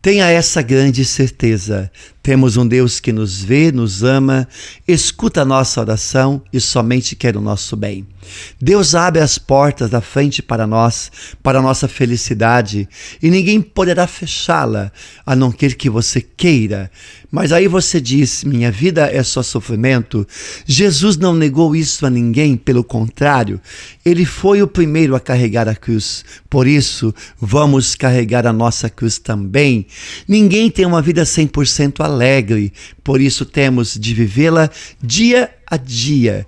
Tenha essa grande certeza: temos um Deus que nos vê, nos ama, escuta a nossa oração e somente quer o nosso bem. Deus abre as portas da frente para nós, para a nossa felicidade, e ninguém poderá fechá-la, a não quer que você queira. Mas aí você diz: minha vida é só sofrimento. Jesus não negou isso a ninguém, pelo contrário, ele foi o primeiro a carregar a cruz. Por isso, vamos carregar a nossa cruz também. Ninguém tem uma vida 100% alegre, por isso temos de vivê-la dia a dia.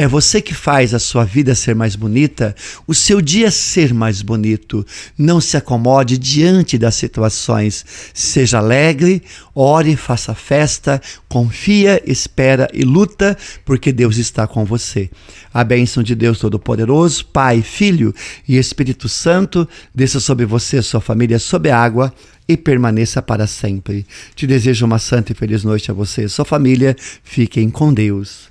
É você que faz a sua vida ser mais bonita, o seu dia ser mais bonito. Não se acomode diante das situações. Seja alegre, ore, faça festa, confia, espera e luta, porque Deus está com você. A bênção de Deus Todo-Poderoso, Pai, Filho e Espírito Santo, desça sobre você, sua família, sob a água e permaneça para sempre. Te desejo uma santa e feliz noite a você e sua família. Fiquem com Deus.